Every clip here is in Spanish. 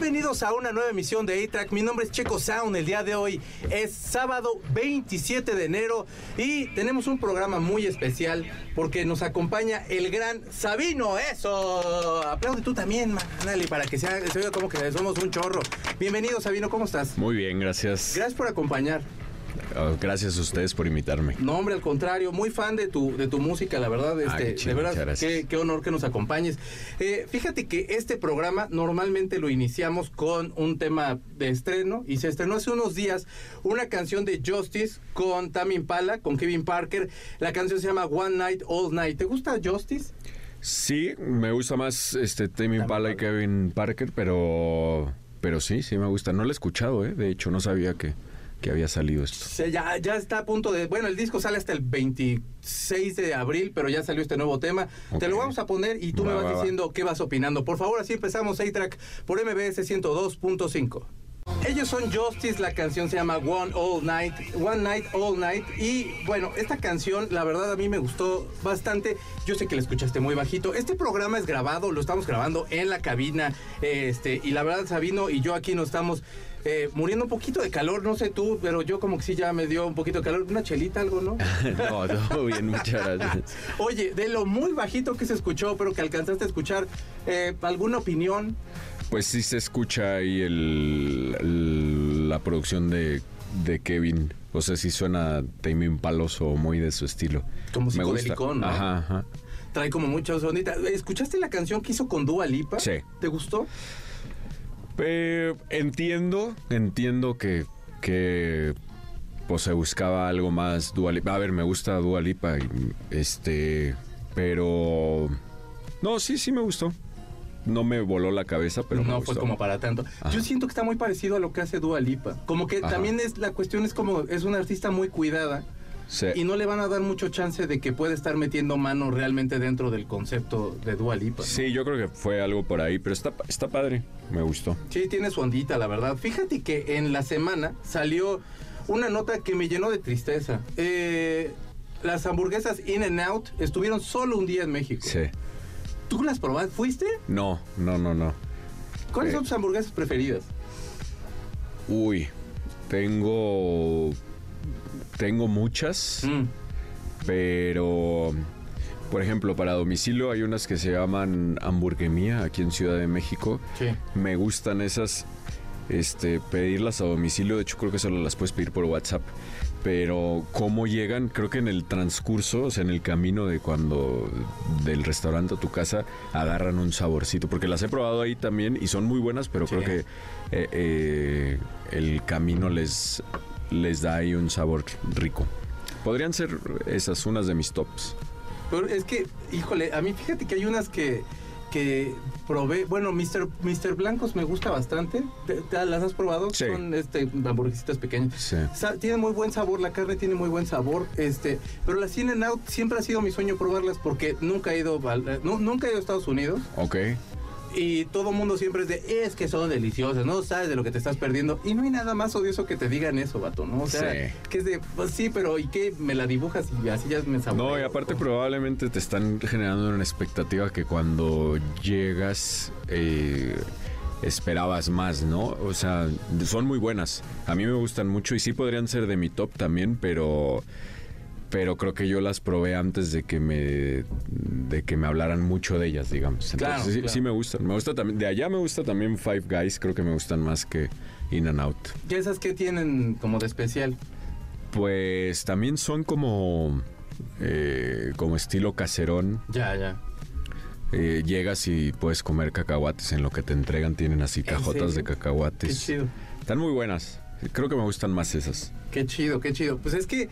Bienvenidos a una nueva emisión de A-Track. Mi nombre es Checo Sound. El día de hoy es sábado 27 de enero y tenemos un programa muy especial porque nos acompaña el gran Sabino. ¡Eso! Aplaude tú también, Manali, para que sea, se oiga como que somos un chorro. Bienvenido, Sabino. ¿Cómo estás? Muy bien, gracias. Gracias por acompañar. Oh, gracias a ustedes por invitarme. No, hombre, al contrario, muy fan de tu, de tu música, la verdad. Este, qué chido, de gracias. qué, qué honor que nos acompañes. Eh, fíjate que este programa normalmente lo iniciamos con un tema de estreno y se estrenó hace unos días una canción de Justice con Tammy Impala, con Kevin Parker. La canción se llama One Night, All Night. ¿Te gusta Justice? Sí, me gusta más este Tame Impala y Kevin Parker, pero pero sí, sí me gusta. No lo he escuchado, ¿eh? De hecho, no sabía que, que había salido esto. Se- ya, ya está a punto de... Bueno, el disco sale hasta el 26 de abril, pero ya salió este nuevo tema. Te lo vamos a poner y tú Va, me vas va, va. diciendo qué vas opinando. Por favor, así empezamos A-Track por MBS 102.5. Ellos son Justice, la canción se llama One All Night, One Night All Night y bueno, esta canción la verdad a mí me gustó bastante. Yo sé que la escuchaste muy bajito. Este programa es grabado, lo estamos grabando en la cabina, este y la verdad Sabino y yo aquí nos estamos eh, muriendo un poquito de calor, no sé tú, pero yo como que sí ya me dio un poquito de calor, una chelita algo, ¿no? no, todo bien, muchas gracias. Oye, de lo muy bajito que se escuchó, pero que alcanzaste a escuchar, eh, ¿alguna opinión? Pues sí se escucha ahí el, el- la producción de, de Kevin. O sea, sí suena Tame Impalos o muy de su estilo. Como Me gusta. psicodelicón, ¿no? Ajá, ajá. Trae como muchas onditas. ¿Escuchaste la canción que hizo con Dua Lipa? Sí. ¿Te gustó? Eh, entiendo, entiendo que, que pues se buscaba algo más Dua Lipa. A ver, me gusta Dua Lipa, y, este, pero no, sí, sí me gustó. No me voló la cabeza, pero me no gustó. fue como para tanto. Ajá. Yo siento que está muy parecido a lo que hace Dua Lipa. Como que Ajá. también es la cuestión es como es una artista muy cuidada Sí. y no le van a dar mucho chance de que pueda estar metiendo mano realmente dentro del concepto de Dua Lipa. Sí, yo creo que fue algo por ahí, pero está, está padre, me gustó. Sí, tiene su ondita, la verdad. Fíjate que en la semana salió una nota que me llenó de tristeza. Eh, las hamburguesas In and Out estuvieron solo un día en México. Sí. ¿Tú las probaste? ¿Fuiste? No, no, no, no. ¿Cuáles Eh. son tus hamburguesas preferidas? Uy, tengo, tengo muchas. Mm. Pero, por ejemplo, para domicilio hay unas que se llaman hamburguemía aquí en Ciudad de México. Sí. Me gustan esas, este, pedirlas a domicilio. De hecho, creo que solo las puedes pedir por WhatsApp. Pero cómo llegan, creo que en el transcurso, o sea, en el camino de cuando del restaurante a tu casa, agarran un saborcito. Porque las he probado ahí también y son muy buenas, pero Sí. creo que eh, eh, el camino les, les da ahí un sabor rico. Podrían ser esas unas de mis tops. Pero es que, híjole, a mí fíjate que hay unas que, que probé. Bueno, Mr. Mr. Blancos me gusta bastante. ¿Te- te- ¿Las has probado? Sí. Son este, hamburguesitas pequeñas. Sí. Sa- Tiene muy buen sabor, la carne tiene muy buen sabor, este, pero las In Out siempre ha sido mi sueño probarlas porque nunca he ido, nu- nunca he ido a Estados Unidos Ok. Y todo mundo siempre es de, es que son deliciosas, no sabes de lo que te estás perdiendo y no hay nada más odioso que te digan eso, vato, ¿no? O sea, Sí. que es de, pues sí, pero ¿y qué? Me la dibujas y así ya me saboreo. No, y aparte probablemente te están generando una expectativa que cuando llegas eh, esperabas más, ¿no? O sea, son muy buenas. A mí me gustan mucho y sí podrían ser de mi top también, pero pero creo que yo las probé antes de que me de que me hablaran mucho de ellas, digamos. Entonces Claro, sí, claro. sí me gustan. Me gusta también de allá me gusta también Five Guys, creo que me gustan más que In and Out. ¿Y esas que tienen como de especial? Pues también son como eh, como estilo caserón. Ya, ya. Eh, llegas y puedes comer cacahuates en lo que te entregan. Tienen así cajotas de serio? Qué cacahuates. chido. Están muy buenas. Creo que me gustan más esas. Qué chido, qué chido. Pues es que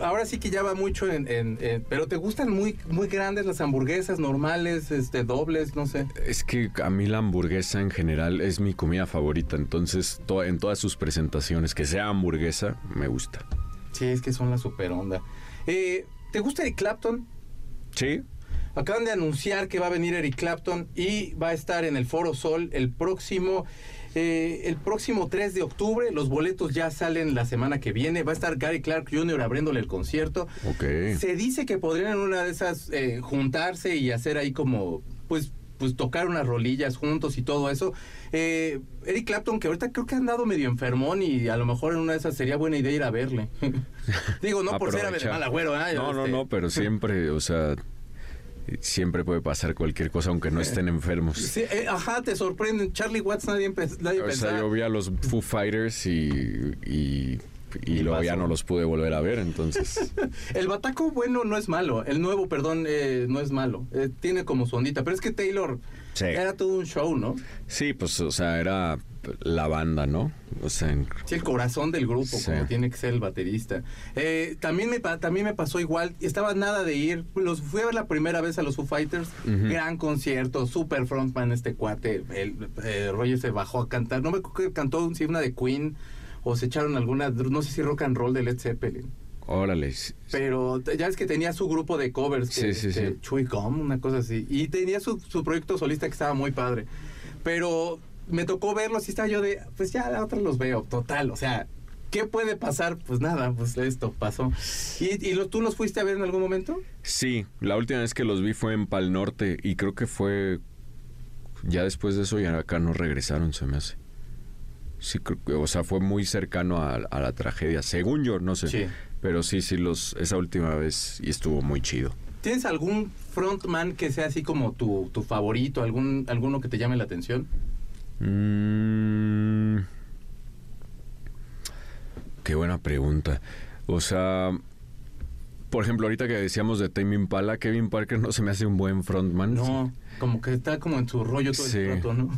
ahora sí que ya va mucho en, en- en- pero te gustan muy muy grandes las hamburguesas normales, este dobles, no sé. Es que a mí la hamburguesa en general es mi comida favorita. Entonces, to- en todas sus presentaciones, que sea hamburguesa, me gusta. Sí, es que son la super onda. Eh, ¿Te gusta Eric Clapton? Sí, Acaban de anunciar que va a venir Eric Clapton y va a estar en el Foro Sol el próximo, eh, el próximo 3 de octubre. Los boletos ya salen la semana que viene. Va a estar Gary Clark Jr. abriéndole el concierto. ok. Se dice que podrían en una de esas eh, juntarse y hacer ahí como, pues, pues tocar unas rolillas juntos y todo eso. Eh, Eric Clapton, que ahorita creo que ha andado medio enfermón y a lo mejor en una de esas sería buena idea ir a verle. Digo, no por ser Aprovechar. mal agüero, ¿eh? No, no, Este, no, pero siempre, o sea, siempre puede pasar cualquier cosa aunque no estén enfermos. Sí, eh, ajá, te sorprenden. Charlie Watts nadie, nadie O sea, yo vi a los Foo Fighters y, y, y Y luego ya pasó. no los pude volver a ver, entonces... El bataco bueno no es malo. El nuevo, perdón, eh, no es malo. Eh, tiene como su ondita. Pero es que Taylor Sí. era todo un show, ¿no? Sí, pues, o sea, era la banda, ¿no? O sea, en- Sí, el corazón del grupo, Sí. como tiene que ser el baterista. Eh, también, me, también me pasó igual. Estaba nada de ir. Los fui a ver la primera vez a los Foo Fighters. Gran concierto, super frontman este cuate. El, eh, Roger se bajó a cantar. No me acuerdo que cantó sí, una de Queen o se echaron alguna, no sé si rock and roll de Led Zeppelin. órale. Pero ya es que tenía su grupo de covers, que, Sí, sí, sí. Chewy Gum, una cosa así. Y tenía su, su proyecto solista que estaba muy padre. Pero me tocó verlos y estaba yo de, pues ya la otra los veo, total. O sea, ¿qué puede pasar? Pues nada, pues esto pasó. ¿Y, y lo- tú los fuiste a ver en algún momento? Sí, la última vez que los vi fue en Pal Norte y creo que fue ya después de eso ya acá no regresaron, se me hace. Sí, creo que- o sea, fue muy cercano a, a la tragedia, según yo, no sé. Sí. Pero sí, sí, los, esa última vez y estuvo muy chido. ¿Tienes algún frontman que sea así como tu, tu favorito, algún, alguno que te llame la atención? Mm, qué buena pregunta. O sea, por ejemplo, ahorita que decíamos de Tame Impala, Kevin Parker no se me hace un buen frontman. No, como que está como en su rollo todo Sí. el rato, ¿no?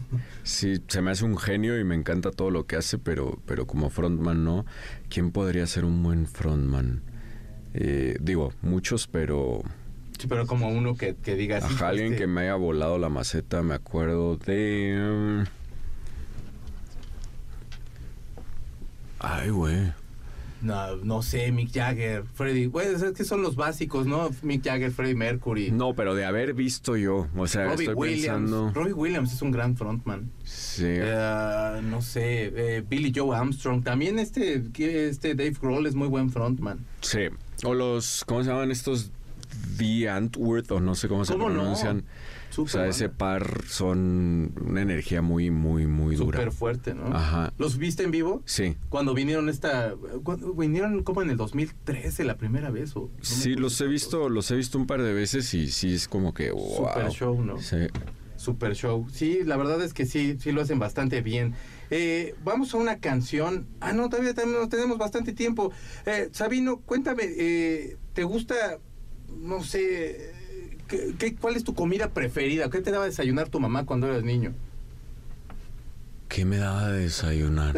Sí, se me hace un genio y me encanta todo lo que hace, pero, pero como frontman no. ¿Quién podría ser un buen frontman? Eh, digo, muchos, pero Sí, pero como uno que, que diga ajá, alguien este, que me haya volado la maceta, me acuerdo de... mm, Ay, güey. No, no sé, Mick Jagger, Freddie. Bueno, es que son los básicos, ¿no? Mick Jagger, Freddie Mercury. No, pero de haber visto yo, o sea, Robbie estoy Williams. pensando... Robbie Williams es un gran frontman. Sí. Eh, no sé, eh, Billy Joe Armstrong. También este, este Dave Grohl es muy buen frontman. Sí. O los, ¿cómo se llaman estos? The Antworth, o no sé cómo se ¿Cómo no? O sea, ese par son una energía muy, muy, muy dura. Súper fuerte, ¿no? Ajá. ¿Los viste en vivo? Sí. Cuando vinieron esta... cuando- vinieron como en el 2013 la primera vez. O, no Sí, los he visto, los he visto un par de veces y sí es como que wow. Super show, ¿no? Sí. Super show. Sí, la verdad es que sí, sí lo hacen bastante bien. Eh, vamos a una canción. Ah, no, todavía tenemos, tenemos bastante tiempo. Eh, Sabino, cuéntame, eh, ¿te gusta, no sé, ¿qué, qué- cuál es tu comida preferida? ¿Qué te daba a desayunar tu mamá cuando eras niño? ¿Qué me daba de desayunar?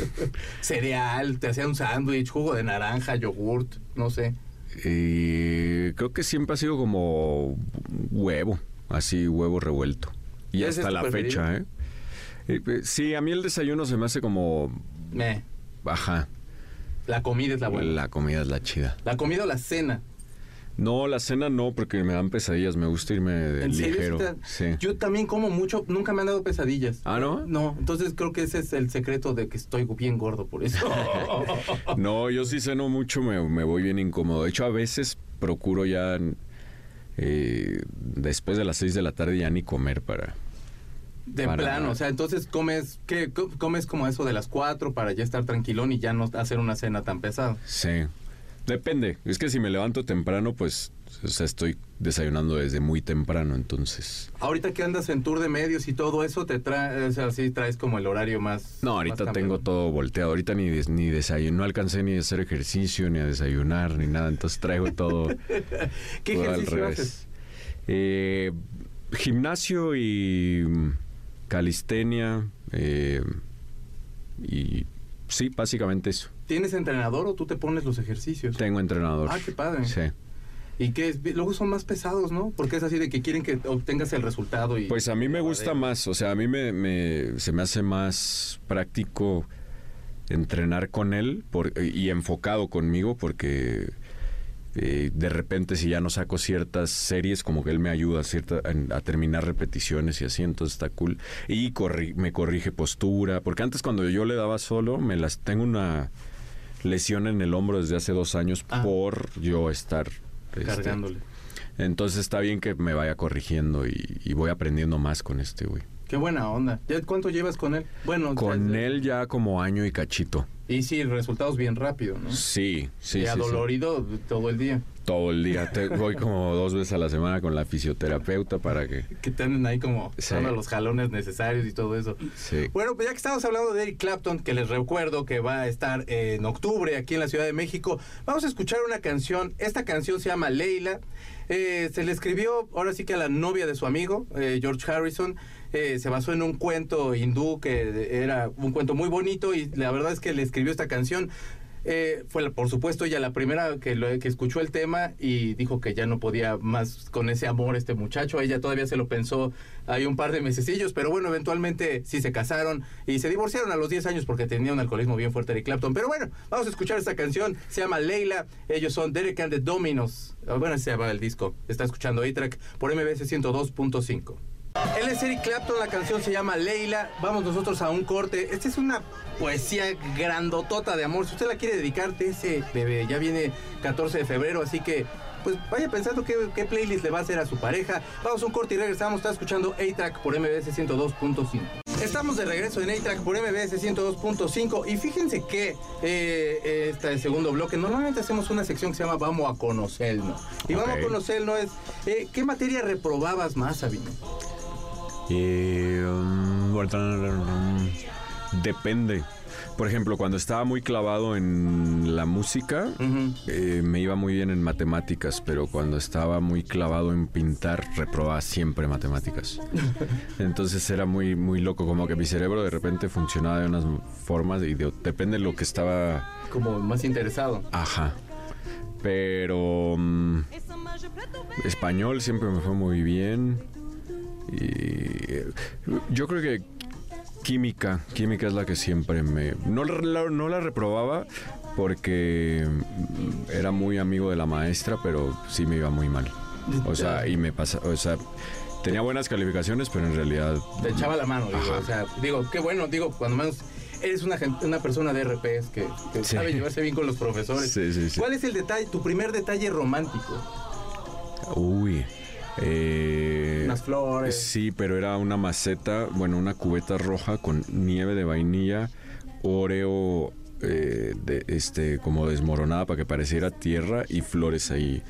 Cereal, te hacía un sándwich, jugo de naranja, yogurt, no sé. Y creo que siempre ha sido como huevo, así huevo revuelto. Y ¿Ese es hasta la preferido? fecha, ¿eh? Eh, eh, Sí, a mí el desayuno se me hace como, Meh, ajá, la comida es la buena. la comida es la chida. La comida o la cena. No, la cena no, porque me dan pesadillas, me gusta irme de ¿En serio? ligero. ¿Sí te- Sí. Yo también como mucho, nunca me han dado pesadillas. ¿Ah, no? No, entonces creo que ese es el secreto de que estoy bien gordo por eso. No, yo sí ceno mucho, me, me voy bien incómodo. De hecho, a veces procuro ya eh, después de las 6 de la tarde ya ni comer para... De Para plano, nada. o sea, entonces comes, ¿qué? Co- Comes como eso de las 4 para ya estar tranquilón y ya no hacer una cena tan pesada. Sí. Depende. Es que si me levanto temprano, pues o sea, estoy desayunando desde muy temprano, entonces... Ahorita que andas en tour de medios y todo eso, te trae, o sea, sí traes como el horario más... No, ahorita tengo todo volteado. Ahorita ni, des- ni desayuno, no alcancé ni a hacer ejercicio, ni a desayunar, ni nada. Entonces traigo todo, ¿Qué todo ejercicio haces? Eh, gimnasio y calistenia. eh, y sí, básicamente eso. ¿Tienes entrenador o tú te pones los ejercicios? Tengo entrenador. Ah, qué padre. Sí. Y que es- luego son más pesados, ¿no? Porque es así de que quieren que obtengas el resultado y... Pues a mí me gusta más, o sea, a mí me, me- se me hace más práctico entrenar con él por- y enfocado conmigo porque eh, de repente si ya no saco ciertas series como que él me ayuda a, cierta, a, a terminar repeticiones y así, entonces está cool. Y corri- me corrige postura, porque antes cuando yo le daba solo, me las tengo una lesión en el hombro desde hace dos años Ah. por yo estar... este, cargándole. Entonces está bien que me vaya corrigiendo y, y voy aprendiendo más con este güey. Qué buena onda. ¿Ya ¿Cuánto llevas con él? Bueno, Con él ya como año y cachito. Y sí, resultados bien rápido, ¿no? Sí, sí, y sí, sí. adolorido todo el día. Todo el día. Te- voy como dos veces a la semana con la fisioterapeuta para que... Que te anden ahí como Sí. dando los jalones necesarios y todo eso. Sí. Bueno, pues ya que estamos hablando de Eric Clapton, que les recuerdo que va a estar en octubre aquí en la Ciudad de México, vamos a escuchar una canción. Esta canción se llama Leila. Eh, se le escribió ahora sí que a la novia de su amigo, eh, George Harrison. Eh, se basó en un cuento hindú que era un cuento muy bonito y la verdad es que le escribió esta canción. Eh, fue, por supuesto, ella la primera que, lo- que escuchó el tema y dijo que ya no podía más con ese amor este muchacho. Ella todavía se lo pensó hay un par de mesecillos, pero bueno, eventualmente sí se casaron y se divorciaron a los 10 años porque tenía un alcoholismo bien fuerte Eric Clapton. Pero bueno, vamos a escuchar esta canción. Se llama Leila. Ellos son Derek and the Dominos. Ah, Bueno, se llama el disco. Está escuchando A-Track por MBS 102.5. Él es Eric Clapton, la canción se llama Leila. Vamos nosotros a un corte. Esta es una poesía grandotota de amor. Si usted la quiere dedicar, ese bebé. Ya viene 14 de febrero, así que pues vaya pensando qué, qué playlist le va a hacer a su pareja. Vamos a un corte y regresamos. Está escuchando A-Track por MBS 102.5. Estamos de regreso en A-Track por MBS 102.5 y fíjense que eh, este segundo bloque, normalmente hacemos una sección que se llama Vamos a conocernos. Y Vamos a Ok. conocernos es, eh, ¿qué materia reprobabas más, Sabino? Eh, um, depende. Por ejemplo, cuando estaba muy clavado en la música, Ujú. eh, me iba muy bien en matemáticas, pero cuando estaba muy clavado en pintar, reprobaba siempre matemáticas. Entonces era muy, muy loco, como que mi cerebro de repente funcionaba de unas formas y de- depende de lo que estaba... Como más interesado. Ajá. Pero... mm, español siempre me fue muy bien. Y yo creo que química, química es la que siempre me... No la, no la reprobaba porque era muy amigo de la maestra, pero sí me iba muy mal. O sea, y me pasa, o sea, tenía buenas calificaciones, pero en realidad... Te echaba la mano, digo, o sea, digo, qué bueno, digo, cuando menos eres una, una persona de RPs que, que Sí. sabe llevarse bien con los profesores. Sí, sí, sí. ¿Cuál es el detalle, tu primer detalle romántico? Uy. Eh, Unas flores. Sí, pero era una maceta, bueno, una cubeta roja con nieve de vainilla, oreo eh, de, este, como desmoronada para que pareciera tierra y flores ahí.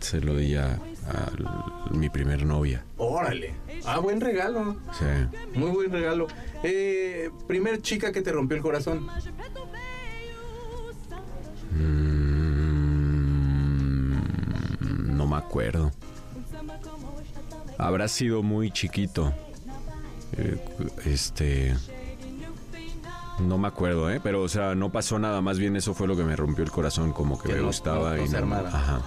Se lo di a, a mi primer novia. Órale. Ah, buen regalo. Sí. Muy buen regalo. Eh, primer chica que te rompió el corazón. Mm, no me acuerdo. Habrá sido muy chiquito. Eh, este. No me acuerdo, ¿eh? Pero, o sea, no pasó nada. Más bien eso fue lo que me rompió el corazón. Como que, Que me no- gustaba no- no y armara. Ajá.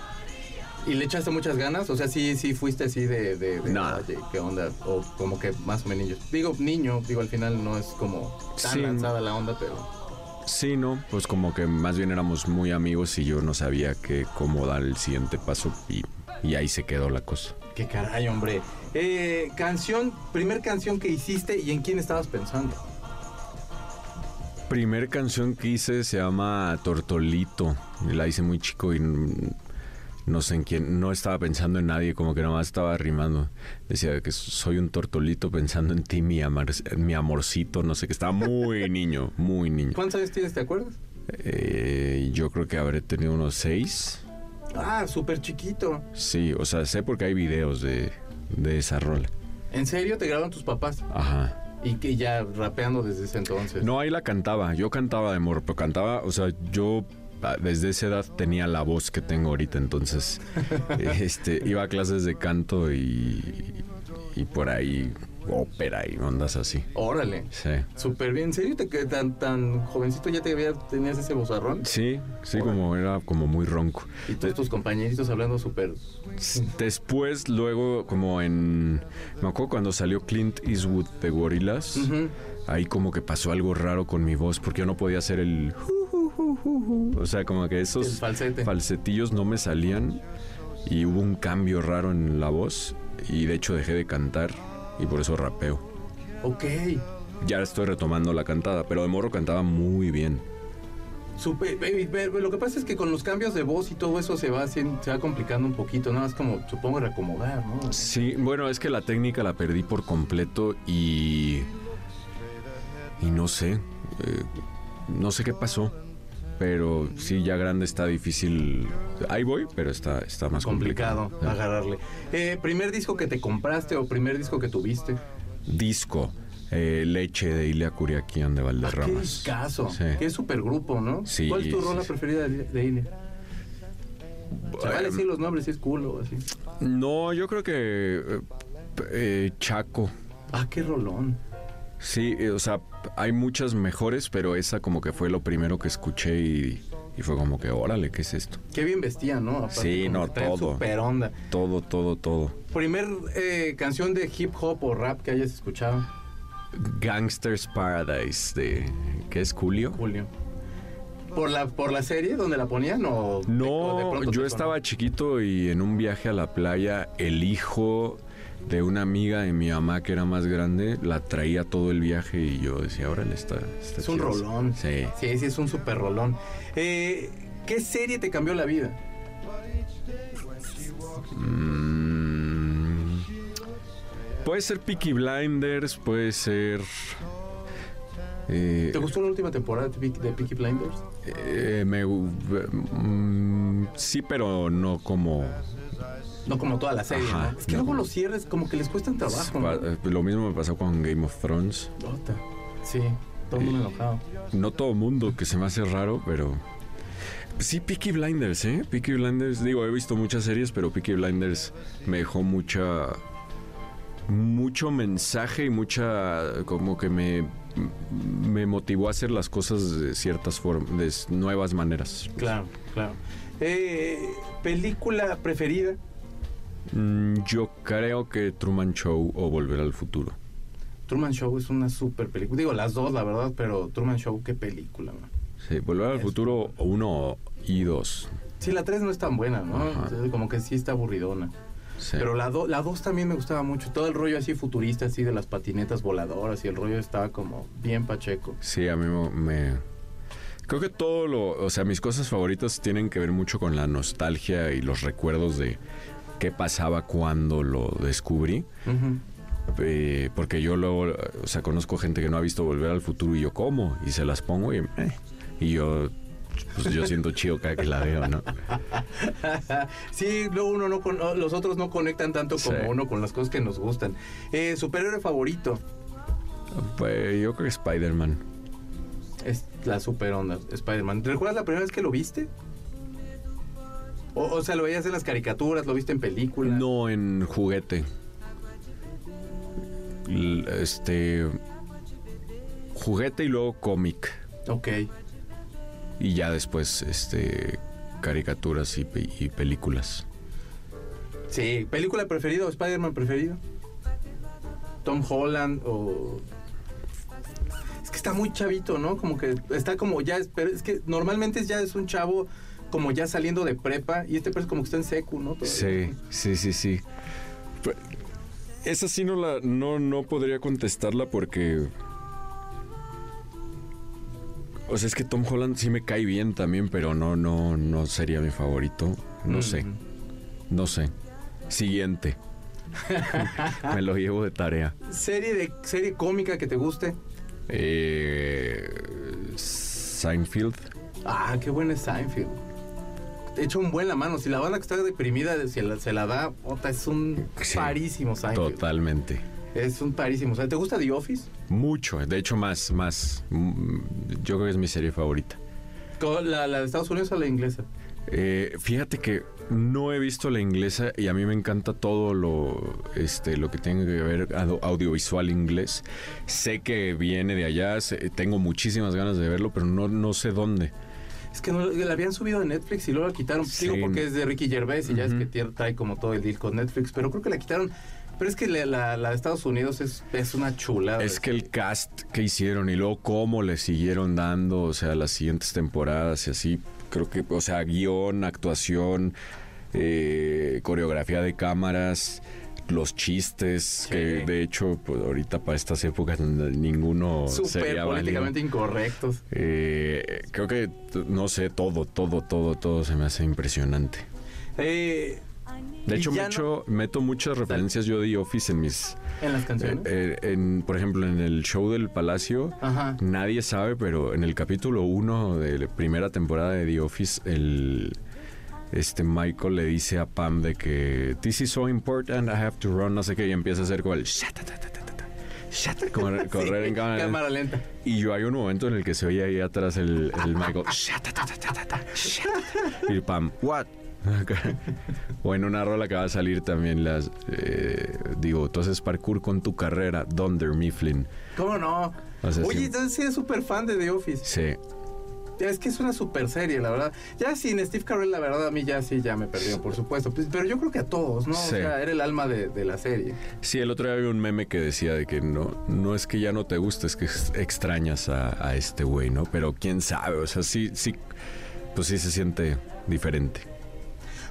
¿Y le echaste muchas ganas? O sea, sí, sí fuiste así de... de, de, No. oye, ¿Qué onda? O como que más o menos. Digo, niño, digo, al final no es como tan Sí. lanzada la onda, pero... Sí, no, pues como que más bien éramos muy amigos y yo no sabía que cómo dar el siguiente paso y, y ahí se quedó la cosa. Qué caray, hombre. Eh, canción, primer canción que hiciste y en quién estabas pensando. Primer canción que hice se llama Tortolito. La hice muy chico y no sé en quién, no estaba pensando en nadie, como que nada más estaba rimando. Decía que soy un tortolito pensando en ti, mi, amar- mi amorcito, no sé, que estaba muy niño, muy niño. ¿Cuántos años tienes, te acuerdas? Eh, yo creo que habré tenido unos seis. Ah, súper chiquito. Sí, o sea, sé porque hay videos de, de esa rola. ¿En serio te grabaron tus papás? Ajá. Y que ya rapeando desde ese entonces. No, ahí la cantaba. Yo cantaba de morro, pero cantaba, o sea, yo ah, desde esa edad tenía la voz que tengo ahorita, entonces este, iba a clases de canto y, y por ahí ópera y ondas así. Órale. Sí. Súper bien. ¿En serio te tan, tan jovencito ya te había, tenías ese bozarrón? Sí, sí, como era como muy ronco. Y todos tus compañeritos hablando súper... Después, luego, como en. Me acuerdo cuando salió Clint Eastwood de Gorillaz. Ujú. Ahí como que pasó algo raro con mi voz porque yo no podía hacer el. O sea, como que esos falsete. falsetillos no me salían y hubo un cambio raro en la voz y de hecho dejé de cantar y por eso rapeo. Ok. Ya estoy retomando la cantada, pero de morro cantaba muy bien. Supe- eh, eh, lo que pasa es que con los cambios de voz y todo eso se va, haciendo- se va complicando un poquito, nada más como supongo reacomodar, ¿no? Sí, bueno, es que la técnica la perdí por completo y. Y no sé. eh, no sé qué pasó. Pero sí, ya grande está difícil. Ahí voy, pero está, está más complicado. complicado agarrarle. Eh, ¿Primer disco que te compraste o primer disco que tuviste? Disco. eh, leche de Ilia Curiaquian de Ah, qué Valderramas. discazo. Sí. Qué supergrupo, ¿no? Sí, ¿Cuál es tu rola sí. preferida de, de Ilia? Se vale Em, decir los nombres si es culo o así. No, yo creo que. eh, eh, Chaco. Ah, qué rolón. Sí, eh, o sea, hay muchas mejores, pero esa como que fue lo primero que escuché y, y fue como que, órale, ¿qué es esto? Qué bien vestía, ¿no? Aparte, Sí, no, todo. Super onda. Todo, todo, todo. Primer eh, canción de hip hop o rap que hayas escuchado, Gangsters Paradise de ¿qué es Julio? Julio. ¿Por la, ¿Por la serie donde la ponían o de- o de No, pronto yo estaba chiquito y en un viaje a la playa el hijo de una amiga de mi mamá que era más grande la traía todo el viaje y yo decía, órale, está, está Es un chido". rolón. Sí. Sí, sí, es un super rolón. Eh, ¿Qué serie te cambió la vida? Mm, puede ser Peaky Blinders, puede ser eh, ¿Te gustó la última temporada de Peaky, de Peaky Blinders? eh, me mm, sí, pero no como No como toda la serie, Ajá, ¿no? Es que no. luego los cierres como que les cuestan trabajo, eh, Lo mismo me pasó con Game of Thrones. Ota. Sí, todo el mundo enojado. No todo mundo, que se me hace raro, pero... Sí, Peaky Blinders, ¿eh? Peaky Blinders, digo, he visto muchas series, pero Peaky Blinders me dejó mucha... Mucho mensaje y mucha... Como que me... Me motivó a hacer las cosas de ciertas formas, de nuevas maneras. Claro, claro. Eh, ¿Película preferida? Mm, Yo creo que Truman Show o Volver al Futuro. Truman Show es una super película. Digo, las dos, la verdad, pero Truman Show, qué película, man. Sí, Volver al Es- Futuro 1 y 2. Sí, la 3 no es tan buena, ¿no? Ajá. Como que sí está aburridona. Sí. Pero la 2 la dos también me gustaba mucho. Todo el rollo así futurista, así de las patinetas voladoras y el rollo estaba como bien pacheco. Sí, a mí me, me- Creo que todo lo... O sea, mis cosas favoritas tienen que ver mucho con la nostalgia y los recuerdos de qué pasaba cuando lo descubrí. Eh, porque yo luego... O sea, conozco gente que no ha visto Volver al Futuro y yo, ¿cómo? Y se las pongo y... eh, y yo... Pues yo siento chido cada que la veo, ¿no? sí, luego uno no con, los otros no conectan tanto como Sí. uno con las cosas que nos gustan. Eh, superhéroe favorito Pues yo creo que Spider-Man. es la super onda, Spider-Man. ¿Te recuerdas la primera vez que lo viste? O, o sea, lo veías en las caricaturas, lo viste en películas. No en juguete. Este... Juguete y luego cómic. Ok. Y ya después, este, caricaturas y, y películas. Sí, película preferida o Spider-Man preferido. Tom Holland o es que está muy chavito, ¿no? Como que está como ya, es- pero es que normalmente ya es un chavo como ya saliendo de prepa y este parece como que está en secu, ¿no? Todavía. Sí, sí, sí, sí. Esa sí no la, no, no podría contestarla porque. O sea, es que Tom Holland sí me cae bien también, pero no, no, no sería mi favorito. No sé, no sé. Siguiente. me lo llevo de tarea. Serie de serie cómica que te guste. Eh, Seinfeld. Ah, qué buena es Seinfeld. Echa un buen la mano. Si la banda que está deprimida se la, se la da, es un Sí, parísimo Seinfeld. Totalmente. Es un parísimo. ¿Te gusta The Office? Mucho, de hecho más, más. Mm, Yo creo que es mi serie favorita. ¿La, la de Estados Unidos o la inglesa? Eh, fíjate que no he visto la inglesa y a mí me encanta todo lo, este, lo que tenga que ver audio- audiovisual inglés. Sé que viene de allá, sé- tengo muchísimas ganas de verlo, pero no, no sé dónde. Es que no, la habían subido de Netflix y luego la quitaron. Sí. Digo porque es de Ricky Gervais y ya es que trae como todo el deal con Netflix. Pero creo que la quitaron. Pero es que la, la- la de Estados Unidos es, es una chulada. Es que el cast que hicieron y luego cómo le siguieron dando, o sea, las siguientes temporadas y así, creo que, o sea, guion, actuación, eh, coreografía de cámaras, los chistes, Sí. que de hecho, pues ahorita para estas épocas ninguno Súper sería válido. políticamente incorrectos. Eh, creo que, no sé, todo, todo, todo, todo se me hace impresionante. Eh, De hecho, mucho, meto muchas referencias yo de The Office en mis... en las canciones. eh, en, por ejemplo, en el show del Palacio, Ajá. nadie sabe, pero en el capítulo 1 de la primera temporada de The Office, el... Este Michael le dice a Pam de que This is so important, I have to run, no sé qué, y empieza a hacer como el correr, en cámara. cámara lenta. Y yo hay un momento en el que se oye ahí atrás el, el Michael. Y Pam, what? o en una rola que va a salir también las eh, digo, tú haces parkour con tu carrera, Dunder Mifflin. ¿Cómo no? O sea, Oye, sí. entonces sí eres súper fan de The Office. Sí. Es que es una super serie, la verdad. Ya sin Steve Carell, la verdad, a mí ya sí, ya me perdió, por supuesto. Pues, Pero yo creo que a todos, ¿no? Sí. O sea, era el alma de, de la serie. Sí, el otro día había un meme que decía de que no, no es que ya no te guste, es que ex- extrañas a, a este güey, ¿no? Pero quién sabe, o sea, sí, sí, pues sí se siente diferente.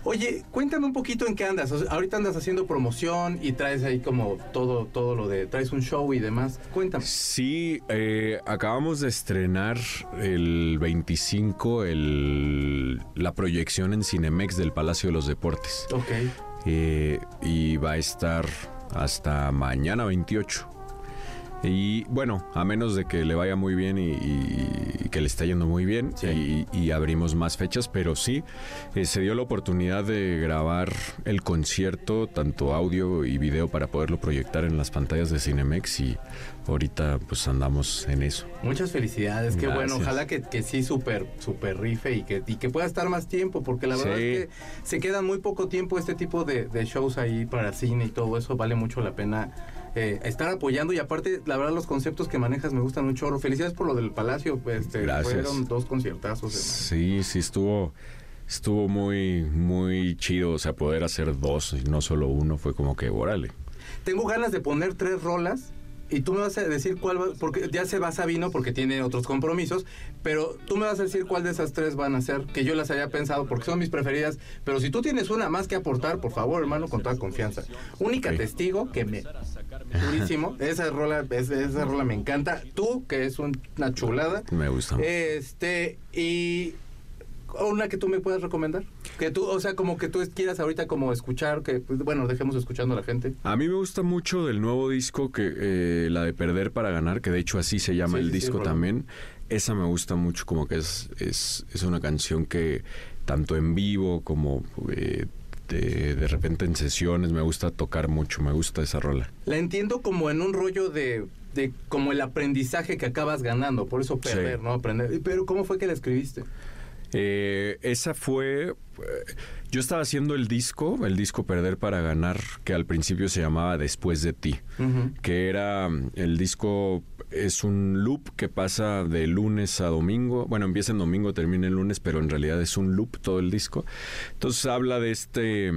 Oye, cuéntame un poquito en qué andas. O sea, ahorita andas haciendo promoción y traes ahí como todo, todo lo de, traes un show y demás. Cuéntame. Sí, eh, acabamos de estrenar el 25 el, la proyección en Cinemex del Palacio de los Deportes. Ok. Eh, y va a estar hasta mañana 28. Y bueno, a menos de que le vaya muy bien y, y- y que le esté yendo muy bien Sí. y, y abrimos más fechas, pero sí, eh, se dio la oportunidad de grabar el concierto, tanto audio y video, para poderlo proyectar en las pantallas de Cinemex y ahorita pues andamos en eso. Muchas felicidades, qué bueno. Ojalá que, que sí súper, súper rife y que, y que pueda estar más tiempo, porque la verdad Sí. es que se quedan muy poco tiempo este tipo de, de shows ahí para cine y todo eso. Vale mucho la pena eh, estar apoyando y aparte, la verdad, los conceptos que manejas me gustan mucho. Felicidades por lo del Palacio. Este, Gracias. Fueron dos conciertazos. Sí, sí, estuvo, estuvo muy, muy chido, o sea, poder hacer dos y no solo uno, fue como que, órale. Tengo ganas de poner tres rolas y tú me vas a decir cuál va, porque ya se va Sabino porque tiene otros compromisos, pero tú me vas a decir cuál de esas tres van a ser, que yo las había pensado porque son mis preferidas, pero si tú tienes una más que aportar, por favor, hermano, con toda confianza. Única testigo que me durísimo, esa rola, es- esa rola me encanta. Tú, que es un- una chulada. Me gusta. Este, y una que tú me puedas recomendar. Que tú, o sea, como que tú quieras ahorita como escuchar, que, pues, bueno, dejemos escuchando a la gente. A mí me gusta mucho del nuevo disco que eh, la de Perder para Ganar, que de hecho así se llama Sí, el sí, disco también. Esa me gusta mucho, como que es, es, es una canción que tanto en vivo como eh, de, de repente en sesiones me gusta tocar mucho, me gusta esa rola. La entiendo como en un rollo de, de como el aprendizaje que acabas ganando, por eso perder, Sí. ¿no? Aprender. Pero ¿cómo fue que la escribiste? Eh, esa fue. eh, Yo estaba haciendo el disco, el disco Perder para Ganar, que al principio se llamaba Después de ti. Que era mm, el disco es un loop que pasa de lunes a domingo, bueno, empieza en domingo, termina el lunes, pero en realidad es un loop todo el disco. Entonces habla de este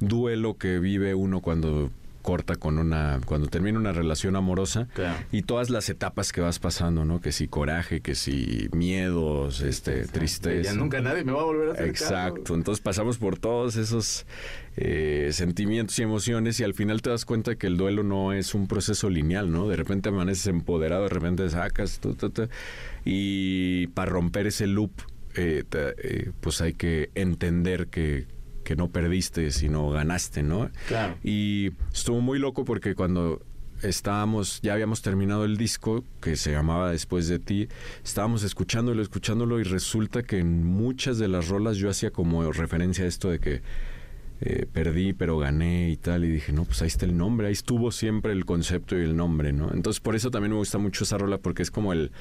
duelo que vive uno cuando corta con una cuando termina una relación amorosa Claro. y todas las etapas que vas pasando, ¿no? Que si coraje, que si miedos, este tristeza. Ya nunca nadie me va a volver a hacer Exacto, caso. entonces pasamos por todos esos eh, sentimientos y emociones y al final te das cuenta que el duelo no es un proceso lineal, ¿no? De repente amaneces empoderado, de repente sacas, tu, tu, tu, y para romper ese loop, eh, te- eh, pues hay que entender que, que no perdiste, sino ganaste, ¿no? Claro. Y estuvo muy loco porque cuando estábamos, ya habíamos terminado el disco que se llamaba Después de ti, estábamos escuchándolo, escuchándolo y resulta que en muchas de las rolas yo hacía como referencia a esto de que eh, perdí pero gané y tal y dije, no, pues ahí está el nombre, ahí estuvo siempre el concepto y el nombre, ¿no? Entonces por eso también me gusta mucho esa rola porque es como el,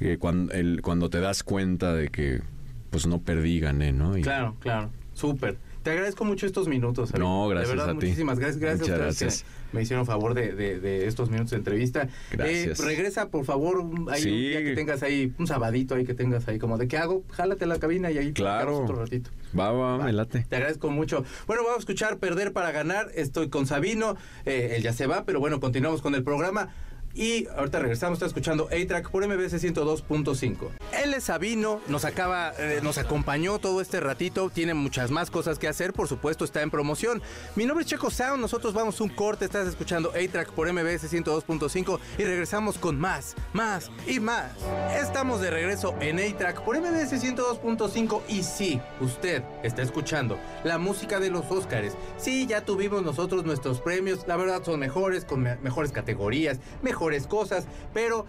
eh, cuando, el cuando te das cuenta de que pues no perdí, gané, ¿no? Y- Claro, claro. Súper. Te agradezco mucho estos minutos. No, gracias De verdad, a ti. muchísimas gracias. Gracias Muchas a ustedes gracias. que me hicieron favor de, de- de estos minutos de entrevista. Gracias. Eh, regresa, por favor, un- ahí un Sí. día que tengas ahí, un sabadito ahí que tengas ahí, como de qué hago, jálate a la cabina y ahí Claro. otro ratito. Va, va, Va. me late. Te agradezco mucho. Bueno, vamos a escuchar Perder para Ganar. Estoy con Sabino. Eh, él ya se va, pero bueno, continuamos con el programa. Y ahorita regresamos, está escuchando A-Track por MBS 102.5. Él es Sabino, nos acaba, eh, nos acompañó todo este ratito, tiene muchas más cosas que hacer, por supuesto está en promoción. Mi nombre es Checo Sound, nosotros vamos un corte, estás escuchando A-Track por MBS 102.5 y regresamos con más, más y más. Estamos de regreso en A-Track por MBS 102.5 y sí, usted está escuchando la música de los Óscares. Sí, ya tuvimos nosotros nuestros premios, la verdad son mejores, con me- mejores categorías, mejores cosas, pero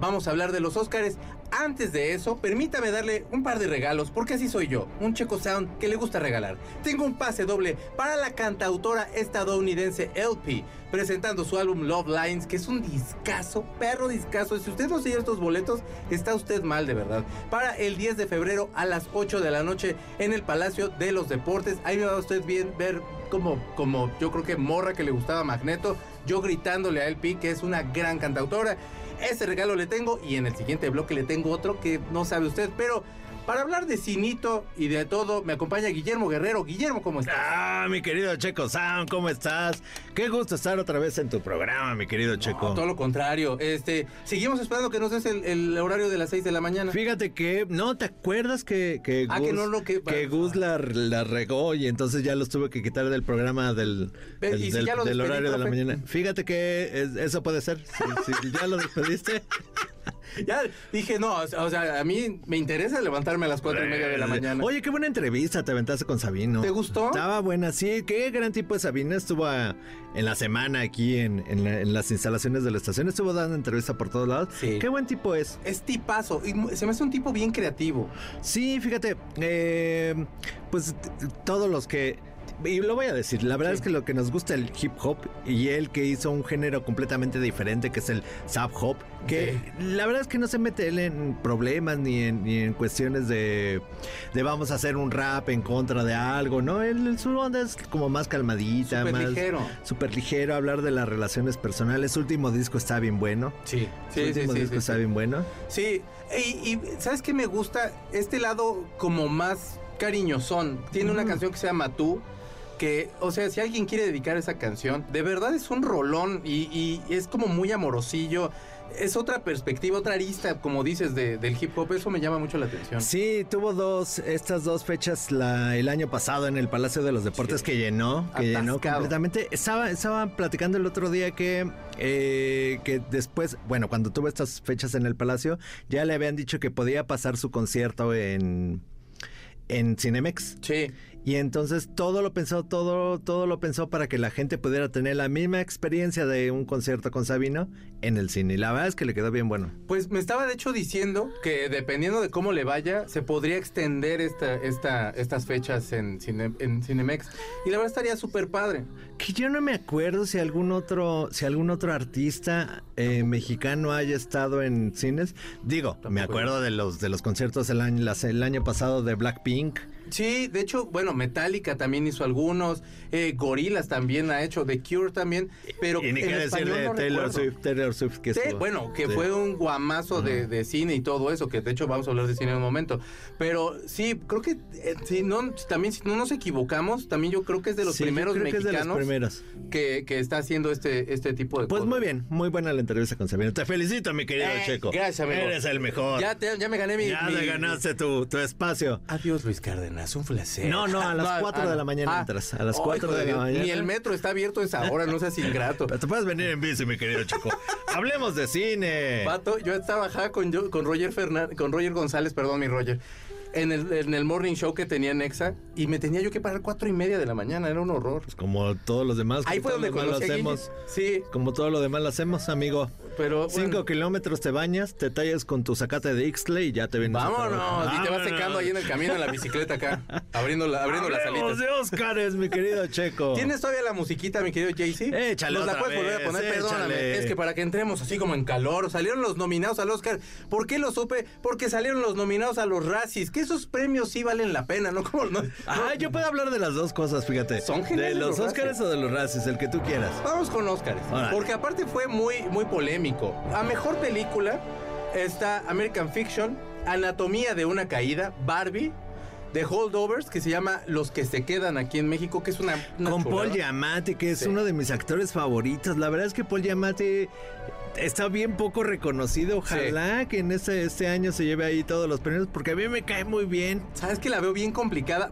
vamos a hablar de los Óscares. Antes de eso, permítame darle un par de regalos, porque así soy yo, un Checo Sound que le gusta regalar. Tengo un pase doble para la cantautora estadounidense LP, presentando su álbum Love Lines, que es un discazo, perro discazo. Si usted no sigue estos boletos, está usted mal de verdad. Para el 10 de febrero a las 8 de la noche en el Palacio de los Deportes. Ahí me va usted bien ver como, como yo creo que morra que le gustaba Magneto, yo gritándole a LP que es una gran cantautora. Ese regalo le tengo y en el siguiente bloque le tengo otro que no sabe usted, pero para hablar de cinito y de todo me acompaña Guillermo Guerrero. Guillermo, ¿cómo estás? Ah, mi querido Checo Sound, ¿cómo estás? Qué gusto estar otra vez en tu programa, mi querido Checo. No, todo lo contrario. Este, seguimos esperando que nos des el, el horario de las 6 de la mañana. Fíjate que, no, ¿te acuerdas que, que Ah, Gus, que no, no, que- Gus la, la regó y entonces ya los tuve que quitar del programa del, del, ¿y si del- ya lo horario de la mañana? Fíjate que es- eso puede ser. Si, si ya lo despediste. Ya dije, no, o sea, a mí me interesa levantarme a las 4 y media de la mañana. Oye, qué buena entrevista te aventaste con Sabino. ¿Te gustó? Estaba buena, sí. Qué gran tipo de Sabino. Estuvo en la semana aquí en, en la- en las instalaciones de la estación. Estuvo dando entrevista por todos lados. Sí. Qué buen tipo es. Es tipazo y se me hace un tipo bien creativo. Sí, fíjate, eh, pues todos los que... Y lo voy a decir, la verdad Sí. es que lo que nos gusta el hip hop y él que hizo un género completamente diferente que es el sub hop, que la verdad es que no se mete él en problemas ni en, ni en cuestiones de, de vamos a hacer un rap en contra de algo, ¿no? Él, su onda es como más calmadita, Súper más... ligero. Súper ligero, hablar de las relaciones personales. Su último disco está bien bueno. Sí, Su sí, sí, último sí, disco está bien bueno. Sí, y, y ¿sabes qué me gusta? Este lado como más cariñosón. Tiene una canción que se llama Tú. Que, o sea, si alguien quiere dedicar esa canción, de verdad es un rolón y, y es como muy amorosillo. Es otra perspectiva, otra arista, como dices, de- del hip hop. Eso me llama mucho la atención. Sí, tuvo dos, estas dos fechas la, el año pasado en el Palacio de los Deportes Sí. que llenó, que llenó completamente. Estaba, estaba platicando el otro día que, eh, que después, bueno, cuando tuvo estas fechas en el Palacio, ya le habían dicho que podía pasar su concierto en, en Cinemex. Sí. Y entonces todo lo pensó, todo, todo lo pensó para que la gente pudiera tener la misma experiencia de un concierto con Sabino en el cine. Y la verdad es que le quedó bien bueno. Pues me estaba de hecho diciendo que dependiendo de cómo le vaya, se podría extender esta, esta, estas fechas en, Cine- en Cinemex. Y la verdad estaría súper padre. Que yo no me acuerdo si algún otro, si algún otro artista eh, mexicano haya estado en cines. Digo, me acuerdo de los de los conciertos el año, el año pasado de Blackpink. Sí, de hecho, bueno, Metallica también hizo algunos, eh, Gorilas también ha hecho, The Cure también, pero y ni en decir español de no Taylor. Swift, Taylor Swift que Sí, estuvo. bueno, que Sí. fue un guamazo de, de cine y todo eso, que de hecho vamos a hablar de cine en un momento. Pero sí, creo que eh, si no, también si no nos equivocamos, también yo creo que es de los Sí, primeros que es mexicanos primeros. que, que está haciendo este, este tipo de Pues cosas. muy bien, muy buena la entrevista con Sabino. Te felicito, mi querido Eh, Checo. gracias, amigo. Eres el mejor. Ya, te- ya me gané mi... Ya mi- te ganaste tu, tu espacio. Adiós, Luis Cárdenas, un placer. No, no, a las No, cuatro de la mañana ah. entras, a las Ay, cuatro hijo de la mañana. Ni el metro está abierto a esa hora, no seas ingrato. Pero te puedes venir en bici, mi querido Checo. Hablemos de cine. Pato, yo estaba acá con, yo- con Roger Fernández, con Roger González, perdón, mi Roger, en el, en el morning show que tenía en Exa y me tenía yo que parar cuatro y media de la mañana, era un horror. Como todos los demás. Ahí fue donde lo hacemos. Sí, Como todo lo demás lo hacemos, amigo. Pero Cinco bueno, kilómetros te bañas, te tallas con tu zacate de Ixtle y ya te vienes a vámonos. Y te vas Vámonos. secando ahí en el camino en la bicicleta acá, abriendo, la, abriendo las alitas. de Óscares, mi querido Checo. ¿Tienes todavía la musiquita, mi querido Jaycee? Échale Nos la puedes volver a poner, perdóname. Es que para que entremos así como en calor, salieron los nominados al Oscar. ¿Por qué lo supe? Porque salieron los nominados a los Razzies. Que esos premios sí valen la pena, ¿no? Como no, Ah, yo puedo hablar de las dos cosas, fíjate. Son De geniales los los Óscares o de los Razzies, el que tú quieras. Vamos con Oscars. Órale. Porque aparte fue muy, muy polémico. A mejor película está American Fiction, Anatomía de una caída, Barbie, de Holdovers que se llama Los que se quedan aquí en México, que es una. una Con Paul. Giamatti, que es Sí. uno de mis actores favoritos. La verdad es que Paul Giamatti está bien poco reconocido. Ojalá que en este, este año se lleve ahí todos los premios, porque a mí me cae muy bien. Sabes que la veo bien complicada.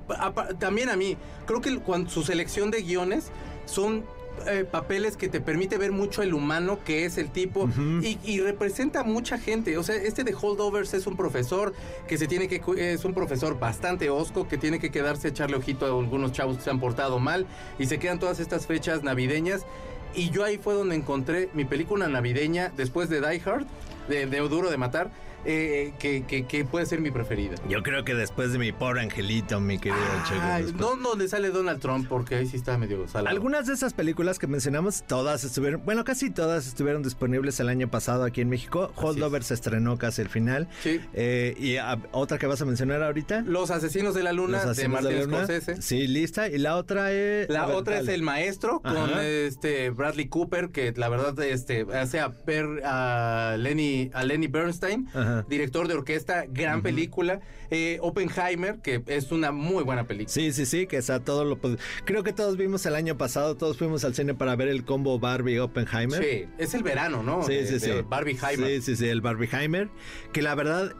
También a mí, creo que cuando su selección de guiones son eh, papeles que te permite ver mucho el humano que es el tipo y, y representa mucha gente. O sea, este de Holdovers es un profesor que se tiene que es un profesor bastante osco que tiene que quedarse a echarle ojito a algunos chavos que se han portado mal y se quedan todas estas fechas navideñas. Y yo ahí fue donde encontré mi película navideña después de Die Hard, de, de Duro de Matar, eh, que, que- que puede ser mi preferida. Yo creo que después de mi pobre angelito, mi querido Checo, después- no donde sale Donald Trump, porque ahí sí está medio salado. Algunas de esas películas que mencionamos, todas estuvieron, bueno, casi todas estuvieron disponibles el año pasado aquí en México. Holdover se estrenó casi al final. Sí. Eh, y ah, otra que vas a mencionar ahorita. Los Asesinos de la Luna Los de Martin Luna. Scorsese. Sí, lista. Y la otra es. La ver, otra es. El Maestro con este Bradley Cooper, que la verdad este, hace a, per- a, Lenny, a Lenny Bernstein, Ajá. Director de orquesta, gran película. Eh, Oppenheimer, que es una muy buena película. Sí, sí, sí, que está todo lo. Creo que todos vimos el año pasado, todos fuimos al cine para ver el combo Barbie Oppenheimer. Sí, es el verano, ¿no? Sí, De- sí, sí. de Barbieheimer. Sí, sí, sí, el Barbieheimer. Que la verdad,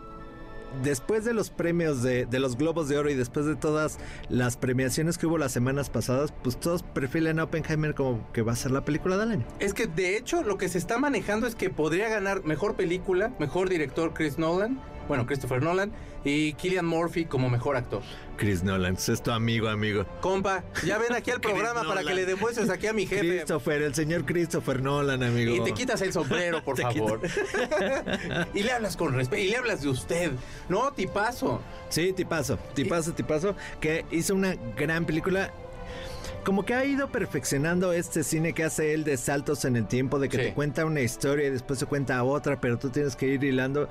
después de los premios de, de los Globos de Oro y después de todas las premiaciones que hubo las semanas pasadas, pues todos perfilan a Oppenheimer como que va a ser la película del año. Es que de hecho lo que se está manejando es que podría ganar mejor película, mejor director Chris Nolan, bueno, Christopher Nolan, y Killian Murphy como mejor actor. Chris Nolan, es tu amigo, amigo. Compa, ya ven aquí al programa para que le demuestres aquí a mi jefe. Christopher, el señor Christopher Nolan, amigo. Y te quitas el sombrero, por favor. y le hablas con respeto. Y le hablas de usted. No, tipazo. Sí, tipazo, tipazo, tipazo, que hizo una gran película. Como que ha ido perfeccionando este cine que hace él de saltos en el tiempo, de que Sí. te cuenta una historia y después se cuenta otra, pero tú tienes que ir hilando.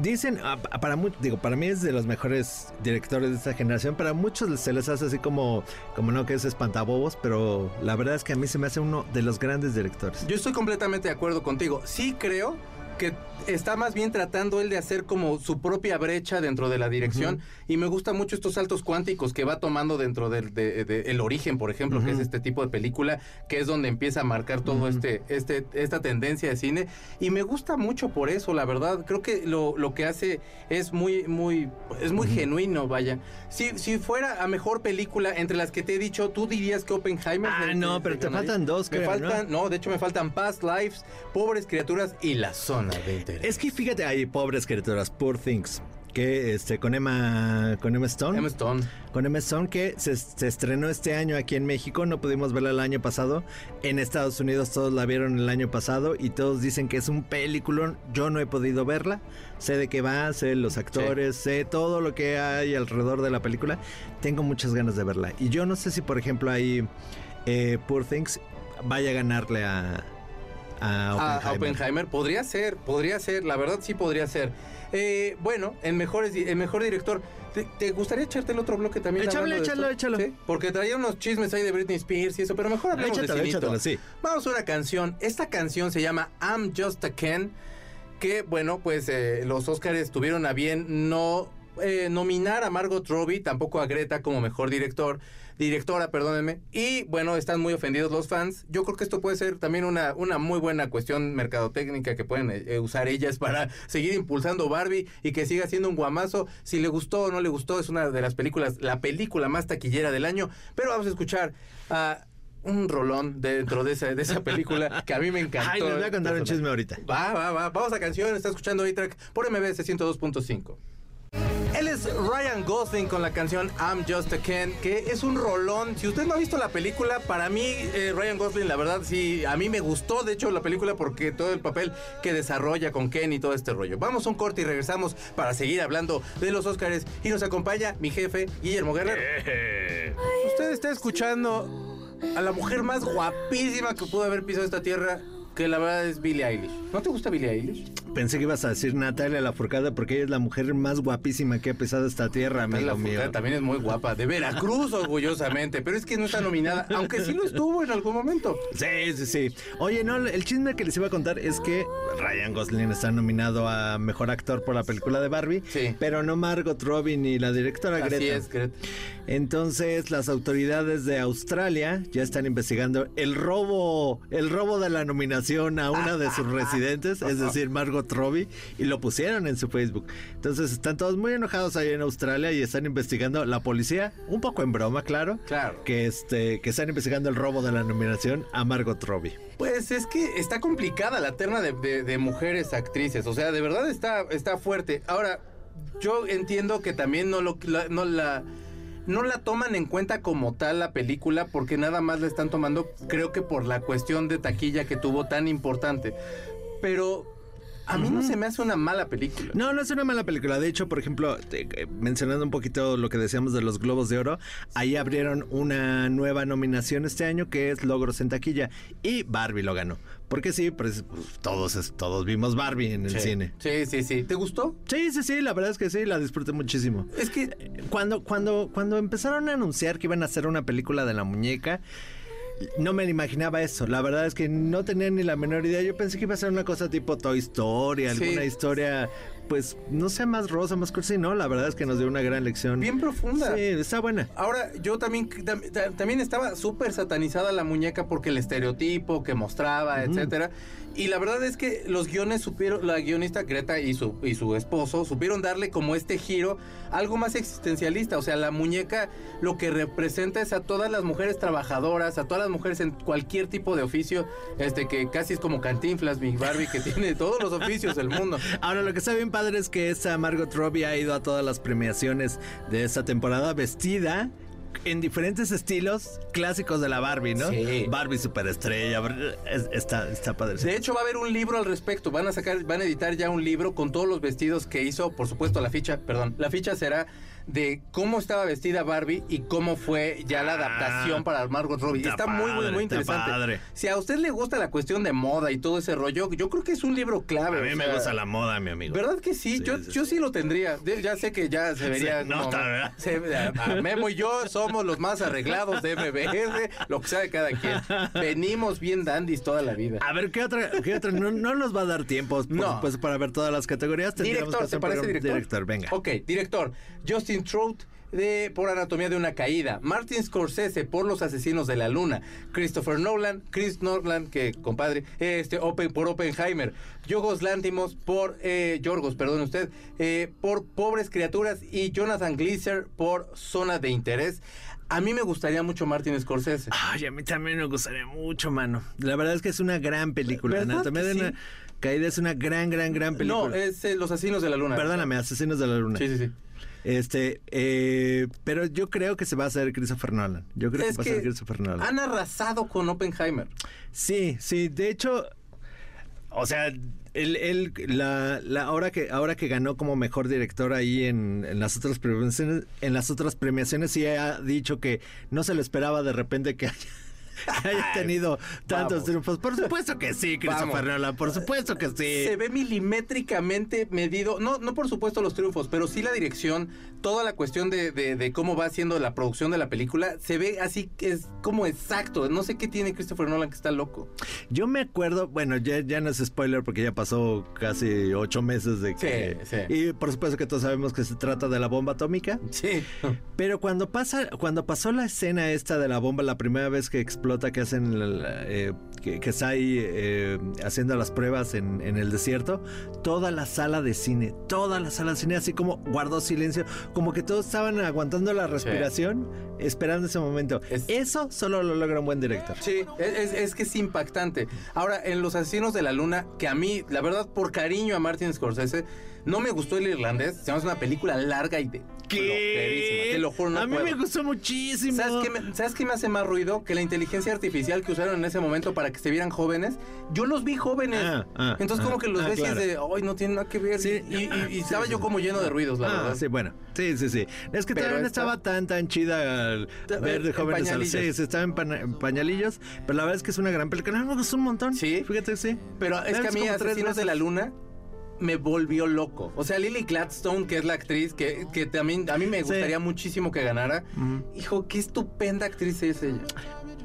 Dicen, ah, para digo, para mí es de los mejores directores de esta generación. Para muchos se les hace así como, como no que es espantabobos, pero la verdad es que a mí se me hace uno de los grandes directores. Yo estoy completamente de acuerdo contigo. Sí creo que está más bien tratando él de hacer como su propia brecha dentro de la dirección y me gustan mucho estos saltos cuánticos que va tomando dentro del de- de- El origen, por ejemplo, que es este tipo de película, que es donde empieza a marcar todo este, este, esta tendencia de cine y me gusta mucho por eso, la verdad. Creo que lo, lo que hace es muy, muy, es muy genuino, vaya. Si, si fuera a mejor película entre las que te he dicho, tú dirías que Oppenheimer. Ah, no, pero te faltan dos, Me creo, ¿no? faltan, ¿no? de hecho me faltan Past Lives, Pobres Criaturas y La Zona de Interés. Es que fíjate, hay pobres criaturas, Poor Things, que este, con Emma, con Emma Stone. Emma Stone. Con Emma Stone que se, se estrenó este año aquí en México, no pudimos verla el año pasado. En Estados Unidos todos la vieron el año pasado y todos dicen que es un peliculón. Yo no he podido verla, sé de qué va, sé los actores, sé todo lo que hay alrededor de la película. Tengo muchas ganas de verla. Y yo no sé si, por ejemplo, ahí eh, Poor Things vaya a ganarle a, a A Oppenheimer. a Oppenheimer. Podría ser, podría ser, la verdad sí podría ser. Eh, bueno, en mejores, di- en mejor director. ¿Te, te gustaría echarte el otro bloque también? De échalo, échalo. ¿Sí? Porque traía unos chismes ahí de Britney Spears y eso, pero mejor hablemos Échatelo, de échatelo, sí. Vamos a una canción. Esta canción se llama I'm Just a Ken. Que bueno, pues eh, los Oscars tuvieron a bien no eh, nominar a Margot Robbie, tampoco a Greta como mejor director, directora, perdónenme. Y bueno, están muy ofendidos los fans. Yo creo que esto puede ser también una, una muy buena cuestión mercadotécnica que pueden eh, eh, usar ellas para seguir impulsando Barbie y que siga siendo un guamazo. Si le gustó o no le gustó, es una de las películas, la película más taquillera del año. Pero vamos a escuchar a un rolón dentro de esa, de esa película que a mí me encantó. Ay, les voy a contar un chisme ahorita. Va, va, va. Vamos a canción. Está escuchando A-Track por MBS 102.5. Él es Ryan Gosling con la canción I'm Just a Ken, que es un rolón. Si usted no ha visto la película, para mí eh, Ryan Gosling, la verdad, sí, a mí me gustó, de hecho, la película porque todo el papel que desarrolla con Ken y todo este rollo. Vamos a un corte y regresamos para seguir hablando de los Oscars y nos acompaña mi jefe, Guillermo Guerrero. Usted está escuchando a la mujer más guapísima que pudo haber pisado esta tierra, que la verdad es Billie Eilish. ¿No te gusta Billie Eilish? Pensé que ibas a decir Natalia Lafourcade porque ella es la mujer más guapísima que ha pisado esta tierra, amigo mío. También es muy guapa, de Veracruz orgullosamente, pero es que no está nominada, aunque sí lo estuvo en algún momento. Sí, sí, sí. Oye, no, el chisme que les iba a contar es que Ryan Gosling está nominado a Mejor Actor por la película de Barbie, Sí. pero no Margot Robbie ni la directora Así Greta. es, Greta. Entonces, las autoridades de Australia ya están investigando el robo, el robo de la nominación a una de sus residentes, es decir, Margot Robbie, y lo pusieron en su Facebook. Entonces, están todos muy enojados ahí en Australia y están investigando la policía, un poco en broma, claro, Claro. que este que están investigando el robo de la nominación a Margot Robbie. Pues es que está complicada la terna de, de- de mujeres actrices. O sea, de verdad está, está fuerte. Ahora, yo entiendo que también no, lo, la- no, la, no la toman en cuenta como tal la película porque nada más la están tomando, creo que por la cuestión de taquilla que tuvo tan importante. Pero a mí no se me hace una mala película. No, no es una mala película. De hecho, por ejemplo, te- eh, mencionando un poquito lo que decíamos de los Globos de Oro, ahí abrieron una nueva nominación este año que es Logros en Taquilla y Barbie lo ganó. Porque sí, pues, todos, todos vimos Barbie en el Sí. cine. Sí, sí, sí. ¿Te gustó? Sí, sí, sí, la verdad es que sí, la disfruté muchísimo. Es que Cuando, cuando, cuando empezaron a anunciar que iban a hacer una película de la muñeca, no me imaginaba eso. La verdad es que no tenía ni la menor idea. Yo pensé que iba a ser una cosa tipo Toy Story, alguna Sí. historia, pues, no sé, más rosa, más cursi. No, la verdad es que nos dio una gran lección. bien profunda. Sí, está buena. Ahora, yo también, tam- tam- también estaba súper satanizada la muñeca porque el estereotipo que mostraba, etcétera. Y la verdad es que los guiones supieron, la guionista Greta y su, y su esposo supieron darle como este giro, algo más existencialista. O sea, la muñeca lo que representa es a todas las mujeres trabajadoras, a todas las mujeres en cualquier tipo de oficio, este que casi es como cantinflas, mi Barbie, que tiene todos los oficios del mundo. Ahora, lo que está bien padre es que esta Margot Robbie ha ido a todas las premiaciones de esta temporada vestida en diferentes estilos clásicos de la Barbie, ¿no? Sí. Barbie superestrella. es- Está, está padre. De hecho, va a haber un libro al respecto. Van a sacar, van a editar ya un libro con todos los vestidos que hizo. Por supuesto, la ficha, perdón, la ficha será de cómo estaba vestida Barbie y cómo fue ya la adaptación para Margot Robbie. está Está, muy, muy, interesante. padre. Si a usted le gusta la cuestión de moda y todo ese rollo, yo creo que es un libro A clave. mí o me sea, gusta la moda, mi amigo. ¿Verdad que sí? Sí, yo, sí, yo sí. lo tendría. Ya sé que ya se vería. Se nota, ¿verdad? se- a- a Memo y yo somos los más arreglados de MBS, lo que sea de cada quien. Venimos bien dandis toda la vida. A ver, ¿qué otra? Qué otra? No, no nos va a dar tiempo, por No. supuesto, para ver todas las categorías. Que Director, hacer ¿te un parece director? Director, venga. Ok, director. Justin Trout de Por Anatomía de una Caída. Martin Scorsese por Los Asesinos de la Luna. Christopher Nolan, Chris Nolan, que compadre, este, Open, por Oppenheimer. Yogos Lántimos por, eh, Yorgos, perdón usted, eh, por Pobres Criaturas. Y Jonathan Gleaser por Zona de Interés. A mí me gustaría mucho Martin Scorsese. Ay, a mí también me gustaría mucho, mano. La verdad es que es una gran película. ¿Verdad Anatomía de una caída es una gran, gran, gran película. No, es eh, Los Asesinos de la Luna. Perdóname, Asesinos de la Luna. Sí, sí, sí. Este, eh, pero yo creo que se va a hacer Christopher Nolan. Yo creo Es que va a ser Christopher Nolan. han arrasado con Oppenheimer. Sí, sí, de hecho, o sea, él, él la, la, ahora que ahora que ganó como mejor director ahí en, en las otras premiaciones, en las otras premiaciones sí ha dicho que no se lo esperaba de repente que haya, que haya tenido tantos vamos. triunfos. Por supuesto que sí, Christopher. Nolan, por supuesto que sí. Se ve milimétricamente medido, no, no por supuesto los triunfos, pero sí la dirección, toda la cuestión de, de- de cómo va haciendo la producción de la película, se ve así, es como exacto. No sé qué tiene Christopher Nolan que está loco. Yo me acuerdo, bueno, ya, ya no es spoiler porque ya pasó casi ocho meses de que... Sí, sí. Y por supuesto que todos sabemos que se trata de la bomba atómica. Sí. Pero cuando pasa, cuando pasó la escena esta de la bomba, la primera vez que que hacen, la- eh, que, que está ahí eh, haciendo las pruebas en, en el desierto, toda la sala de cine, toda la sala de cine, así como guardó silencio, como que todos estaban aguantando la respiración, esperando ese momento. Es- Eso solo lo logra un buen director. Sí, es, que es impactante. Ahora, en Los Asesinos de la Luna, que a mí, la verdad, por cariño a Martin Scorsese, no me gustó el irlandés. Se llama una película larga y de flojerísima. Te lo juro, no A mí puedo. me gustó muchísimo. ¿Sabes qué, me, ¿Sabes qué me hace más ruido? Que la inteligencia artificial que usaron en ese momento para que se vieran jóvenes, yo los vi jóvenes. Ah, ah, Entonces, como ah, que los ah, ves y es claro. de, ay, no tiene nada que ver. Sí, y y- y sí, estaba sí, yo sí. como lleno de ruidos, la Ah, verdad. sí, bueno. Sí, sí, sí. Es que no esta- estaba tan, tan chida al ver de en jóvenes. al-. Sí, se estaba en, pana- en pañalillos. Pero la verdad es que es una gran película. Me gustó un montón. Sí. Fíjate sí. Pero es que a mí como tres Asesinos de la Luna me volvió loco. O sea, Lily Gladstone, que es la actriz, que, que también a mí me Sí. gustaría muchísimo que ganara. Hijo, qué estupenda actriz es ella.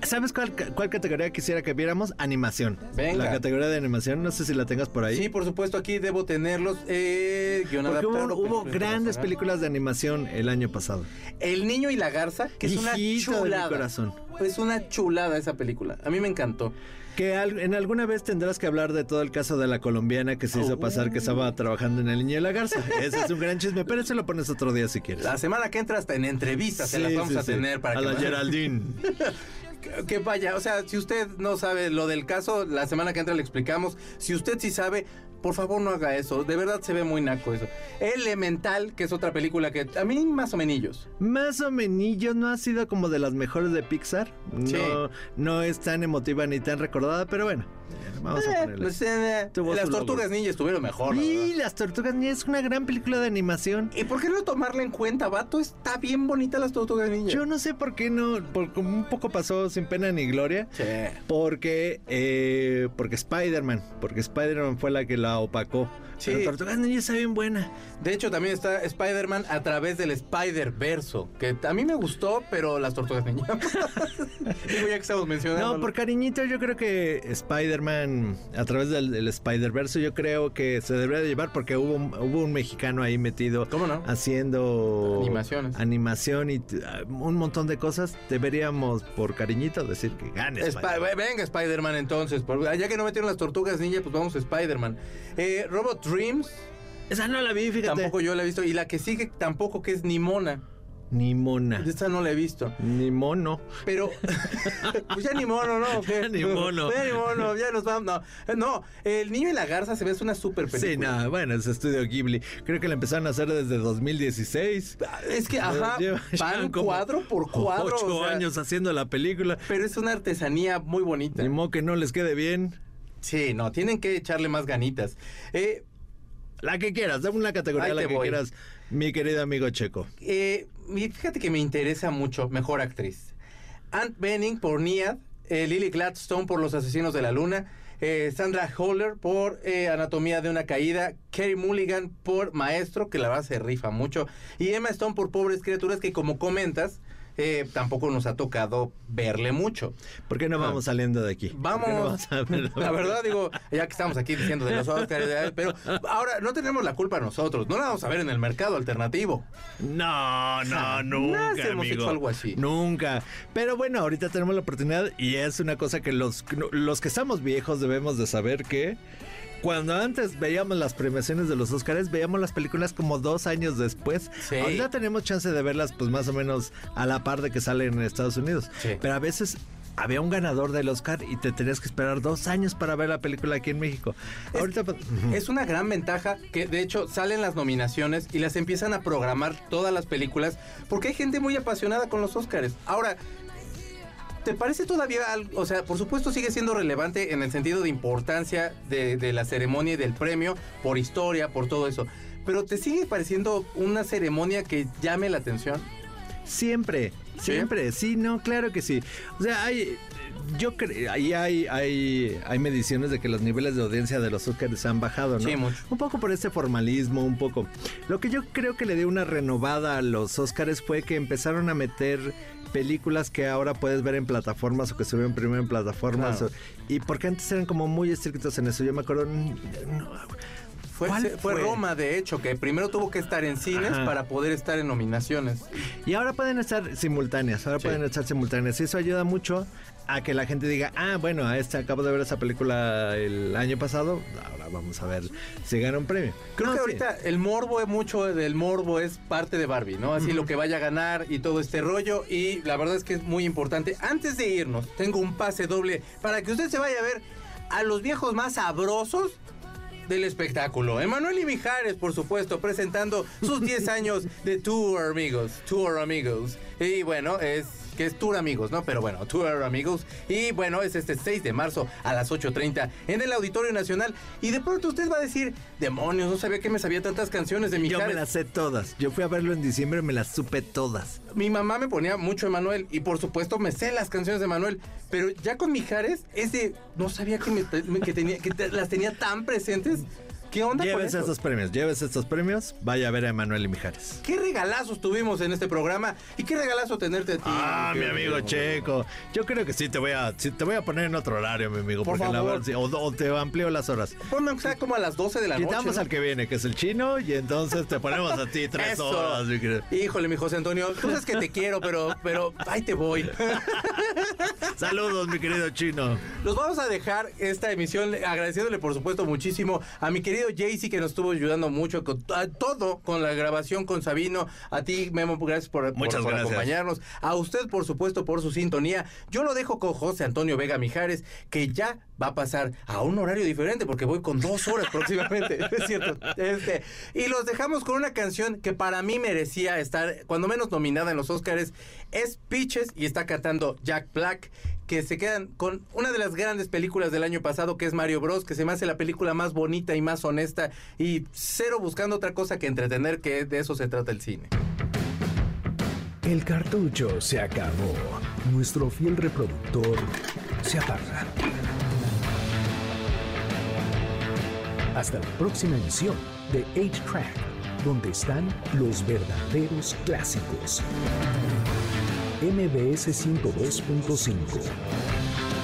¿Sabes cuál, cuál categoría quisiera que viéramos? Animación. Venga. La categoría de animación, no sé si la tengas por ahí. Sí, por supuesto, aquí debo tenerlos. Eh, Porque hubo, adaptado, hubo película grandes películas de animación el año pasado. El niño y la garza, que es una Hijito de mi chulada. corazón. Es una chulada esa película. A mí me encantó. Que en alguna vez tendrás que hablar de todo el caso de la colombiana que se hizo pasar que estaba trabajando en el niño y la garza. Ese es un gran chisme, pero eso lo pones otro día si quieres. La semana que entra hasta en entrevistas se las vamos sí, a sí. tener para a que la. Geraldine. Que- vaya, o sea, si usted no sabe lo del caso, la semana que entra le explicamos. Si usted sí sabe, por favor no haga eso. De verdad se ve muy naco eso. Elemental, que es otra película que a mí más o menos. Más o menos no ha sido como de las mejores de Pixar. No, Sí. no es tan emotiva ni tan recordada, pero bueno. Vamos a Eh, ponerle. pues, eh, Tuvo las tortugas ninja estuvieron mejor. la verdad. las tortugas ninja es una gran película de animación. ¿Y por qué no tomarla en cuenta, vato? Está bien bonita las tortugas ninja. Yo no sé por qué no, por como un poco pasó sin pena ni gloria. Sí. Porque, eh, porque Spider-Man, porque Spider-Man fue la que la opacó. Sí. Pero Tortugas Ninja está bien buena. De hecho, también está Spider-Man a través del Spider-Verso, que a mí me gustó, pero las tortugas ninja. Digo, ya que estamos mencionando. No, por cariñito yo creo que Spider-Man, a través del, del Spider-Verse, yo creo que se debería de llevar porque hubo, un- hubo un mexicano ahí metido ¿Cómo no? haciendo Animaciones. animación y ah, un montón de cosas. Deberíamos, por cariñito, decir que gane. Spi- Spider-Man. venga, Spider-Man entonces. Ya que no metieron las tortugas ninja, pues vamos a Spider-Man. Eh, Robot Dreams, Esa no la vi, fíjate. tampoco yo la he visto. Y la que sigue tampoco, que es Nimona. Ni mona. Esta no la he visto. Ni mono. Pero, pues ya ni mono, ¿no? ¿O qué? Ni mono. Ya ni mono, ya nos vamos. No, Eh, no, El Niño y la Garza se ve, es una super película. Sí, nada, bueno, es estudio Ghibli. Creo que la empezaron a hacer desde 2016. Es que, ajá, Lleva- van cuadro por cuadro. Ocho o sea, años haciendo la película. Pero es una artesanía muy bonita. Ni modo que no les quede bien. Sí, no, tienen que echarle más ganitas. Eh, La que quieras, dame una categoría, Ahí la que voy. quieras, mi querido amigo Checo. eh, fíjate que me interesa mucho Mejor Actriz. Anne Bening por Niad, eh, Lily Gladstone por Los Asesinos de la Luna, eh, Sandra Holler por eh, Anatomía de una Caída, Kerry Mulligan por Maestro, que la verdad se rifa mucho, y Emma Stone por Pobres Criaturas, que como comentas, eh, tampoco nos ha tocado verle mucho. ¿Por qué no Ah. vamos saliendo de aquí? ¿Por qué no Vamos. a ver? La verdad, digo, ya que estamos aquí diciendo de los Oscars, pero ahora no tenemos la culpa nosotros, no la vamos a ver en el mercado alternativo. No, no, nunca, hemos amigo. hecho algo así. Nunca. Pero bueno, ahorita tenemos la oportunidad y es una cosa que los, los que estamos viejos debemos de saber que cuando antes veíamos las premiaciones de los Oscars, veíamos las películas como dos años después. Sí. Ahorita tenemos chance de verlas pues más o menos a la par de que salen en Estados Unidos. Sí. Pero a veces había un ganador del Oscar y te tenías que esperar dos años para ver la película aquí en México. Es- Ahorita pues, Es una gran ventaja que de hecho salen las nominaciones y las empiezan a programar todas las películas porque hay gente muy apasionada con los Oscars. Ahora, ¿te parece todavía algo? O sea, por supuesto sigue siendo relevante en el sentido de importancia de, de la ceremonia y del premio, por historia, por todo eso. Pero ¿te sigue pareciendo una ceremonia que llame la atención? Siempre, siempre, sí, no, claro que sí. O sea, hay, yo creo, ahí hay, hay, hay mediciones de que los niveles de audiencia de los Oscars han bajado, ¿no? Sí, mucho. Un poco por ese formalismo, un poco. Lo que yo creo que le dio una renovada a los Oscars fue que empezaron a meter películas que ahora puedes ver en plataformas o que se ven primero en plataformas. Claro. o- y porque antes eran como muy estrictos en eso. Yo me acuerdo... no, Fue, ¿Cuál fue fue? Roma, de hecho, que primero tuvo que estar en cines Ajá. para poder estar en nominaciones. Y ahora pueden estar simultáneas, ahora Sí. pueden estar simultáneas. Y eso ayuda mucho a que la gente diga, ah, bueno, a este acabo de ver esa película el año pasado, ahora vamos a ver si gana un premio. Creo No, que sí. ahorita el morbo es mucho del morbo es parte de Barbie, ¿no? Así lo que vaya a ganar y todo este rollo. Y la verdad es que es muy importante. Antes de irnos, tengo un pase doble para que usted se vaya a ver a los viejos más sabrosos del espectáculo. Emanuel y Mijares, por supuesto, presentando sus 10 años de Tour Amigos. Tour Amigos. Y bueno, es que es Tour Amigos, ¿no? Pero bueno, Tour Amigos. Y bueno, es este 6 de marzo a las 8.30 en el Auditorio Nacional. Y de pronto usted va a decir, demonios, no sabía que me sabía tantas canciones de Yo Mijares. me las sé todas. Yo fui a verlo en diciembre me las supe todas. Mi mamá me ponía mucho Emanuel y por supuesto me sé las canciones de Emanuel, pero ya con Mijares es de no sabía que, me- que tenía que te- las tenía tan presentes ¿Qué onda con Llévese eso? estos premios, llévese estos premios. Vaya a ver a Emanuel y Mijares. ¿Qué regalazos tuvimos en este programa? ¿Y qué regalazo tenerte a ti? Ah, mi amigo Checo. Yo creo que sí te voy a, sí te voy a poner en otro horario, mi amigo. Por porque la favor. verdad, sí, o, o te amplío las horas. Ponme aunque sea como a las 12 de la Quitamos noche. ¿no? al que viene, que es el chino, y entonces te ponemos a ti tres Eso. horas. mi querido. Híjole, mi José Antonio, tú sabes que te quiero, pero, pero ahí te voy. Saludos, mi querido chino. Nos vamos a dejar esta emisión agradeciéndole, por supuesto, muchísimo a mi querido Jaycee que nos estuvo ayudando mucho con a todo, con la grabación con Sabino. A ti, Memo, gracias por, por- Muchas por gracias. acompañarnos. A usted, por supuesto, por su sintonía. Yo lo dejo con José Antonio Vega Mijares, que ya va a pasar a un horario diferente porque voy con dos horas próximamente. es cierto. Este, y los dejamos con una canción que para mí merecía estar, cuando menos nominada en los Oscars. Es Peaches y está cantando Jack Black. Que se quedan con una de las grandes películas del año pasado, que es Mario Bros. Que se me hace la película más bonita y más honesta. Y cero buscando otra cosa que entretener, que de eso se trata el cine. El cartucho se acabó. Nuestro fiel reproductor se apaga. Hasta la próxima emisión de 8-Track, donde están los verdaderos clásicos. MBS 102.5.